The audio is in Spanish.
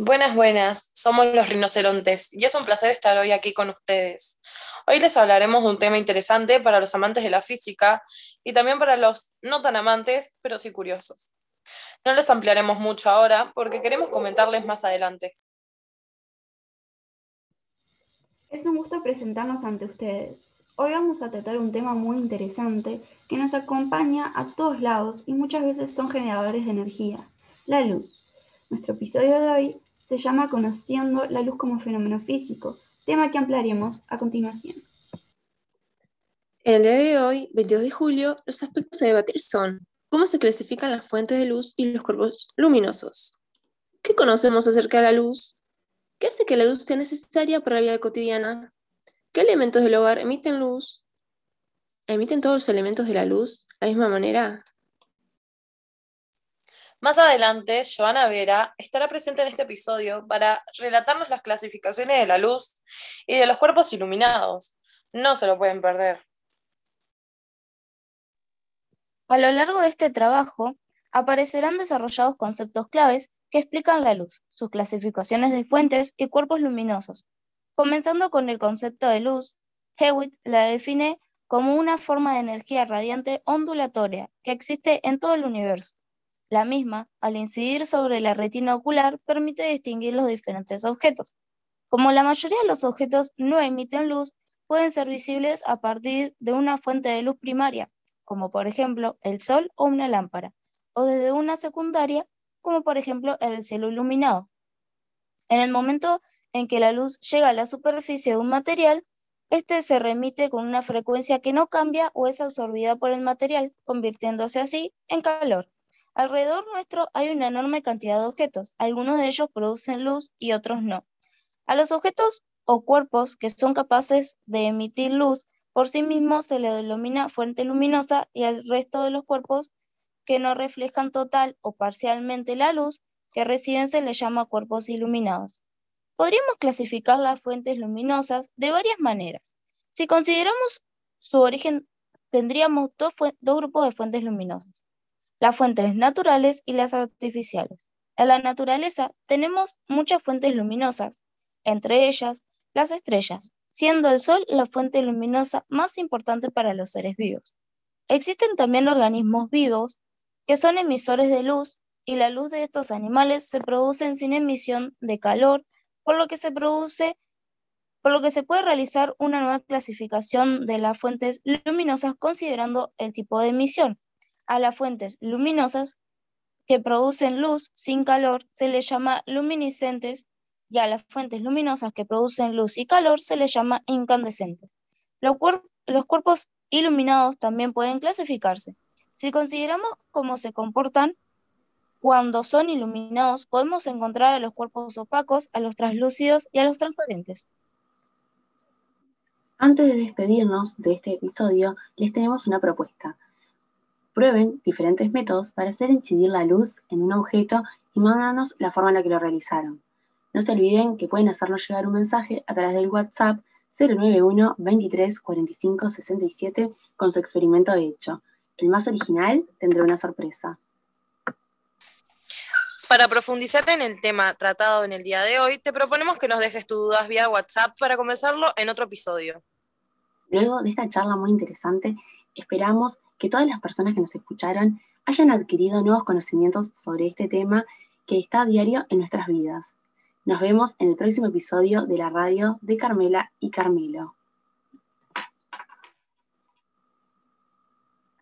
Buenas, buenas, somos los rinocerontes y es un placer estar hoy aquí con ustedes. Hoy les hablaremos de un tema interesante para los amantes de la física y también para los no tan amantes, pero sí curiosos. No les ampliaremos mucho ahora porque queremos comentarles más adelante. Es un gusto presentarnos ante ustedes. Hoy vamos a tratar un tema muy interesante que nos acompaña a todos lados y muchas veces son generadores de energía, la luz. Nuestro episodio de hoy se llama Conociendo la luz como fenómeno físico, tema que ampliaremos a continuación. En el día de hoy, 22 de julio, los aspectos a debatir son cómo se clasifican las fuentes de luz y los cuerpos luminosos. ¿Qué conocemos acerca de la luz? ¿Qué hace que la luz sea necesaria para la vida cotidiana? ¿Qué elementos del hogar emiten luz? ¿Emiten todos los elementos de la luz de la misma manera? Más adelante, Joana Vera estará presente en este episodio para relatarnos las clasificaciones de la luz y de los cuerpos iluminados. No se lo pueden perder. A lo largo de este trabajo, aparecerán desarrollados conceptos claves que explican la luz, sus clasificaciones de fuentes y cuerpos luminosos. Comenzando con el concepto de luz, Hewitt la define como una forma de energía radiante ondulatoria que existe en todo el universo. La misma, al incidir sobre la retina ocular, permite distinguir los diferentes objetos. Como la mayoría de los objetos no emiten luz, pueden ser visibles a partir de una fuente de luz primaria, como por ejemplo el sol o una lámpara, o desde una secundaria, como por ejemplo el cielo iluminado. En el momento en que la luz llega a la superficie de un material, este se remite con una frecuencia que no cambia o es absorbida por el material, convirtiéndose así en calor. Alrededor nuestro hay una enorme cantidad de objetos. Algunos de ellos producen luz y otros no. A los objetos o cuerpos que son capaces de emitir luz por sí mismos se le denomina fuente luminosa y al resto de los cuerpos que no reflejan total o parcialmente la luz que reciben se les llama cuerpos iluminados. Podríamos clasificar las fuentes luminosas de varias maneras. Si consideramos su origen, tendríamos dos, dos grupos de fuentes luminosas las fuentes naturales y las artificiales. En la naturaleza tenemos muchas fuentes luminosas, entre ellas las estrellas, siendo el Sol la fuente luminosa más importante para los seres vivos. Existen también organismos vivos que son emisores de luz y la luz de estos animales se produce sin emisión de calor, por lo que se puede realizar una nueva clasificación de las fuentes luminosas considerando el tipo de emisión, a las fuentes luminosas que producen luz sin calor se les llama luminiscentes y a las fuentes luminosas que producen luz y calor se les llama incandescentes. Los, los cuerpos iluminados también pueden clasificarse. Si consideramos cómo se comportan cuando son iluminados, podemos encontrar a los cuerpos opacos, a los translúcidos y a los transparentes. Antes de despedirnos de este episodio, les tenemos una propuesta. Prueben diferentes métodos para hacer incidir la luz en un objeto y mándanos la forma en la que lo realizaron. No se olviden que pueden hacernos llegar un mensaje a través del WhatsApp 091 23 45 67 con su experimento hecho. El más original tendrá una sorpresa. Para profundizar en el tema tratado en el día de hoy, te proponemos que nos dejes tus dudas vía WhatsApp para conversarlo en otro episodio. Luego de esta charla muy interesante, esperamos que todas las personas que nos escucharon hayan adquirido nuevos conocimientos sobre este tema que está a diario en nuestras vidas. Nos vemos en el próximo episodio de la radio de Carmela y Carmelo.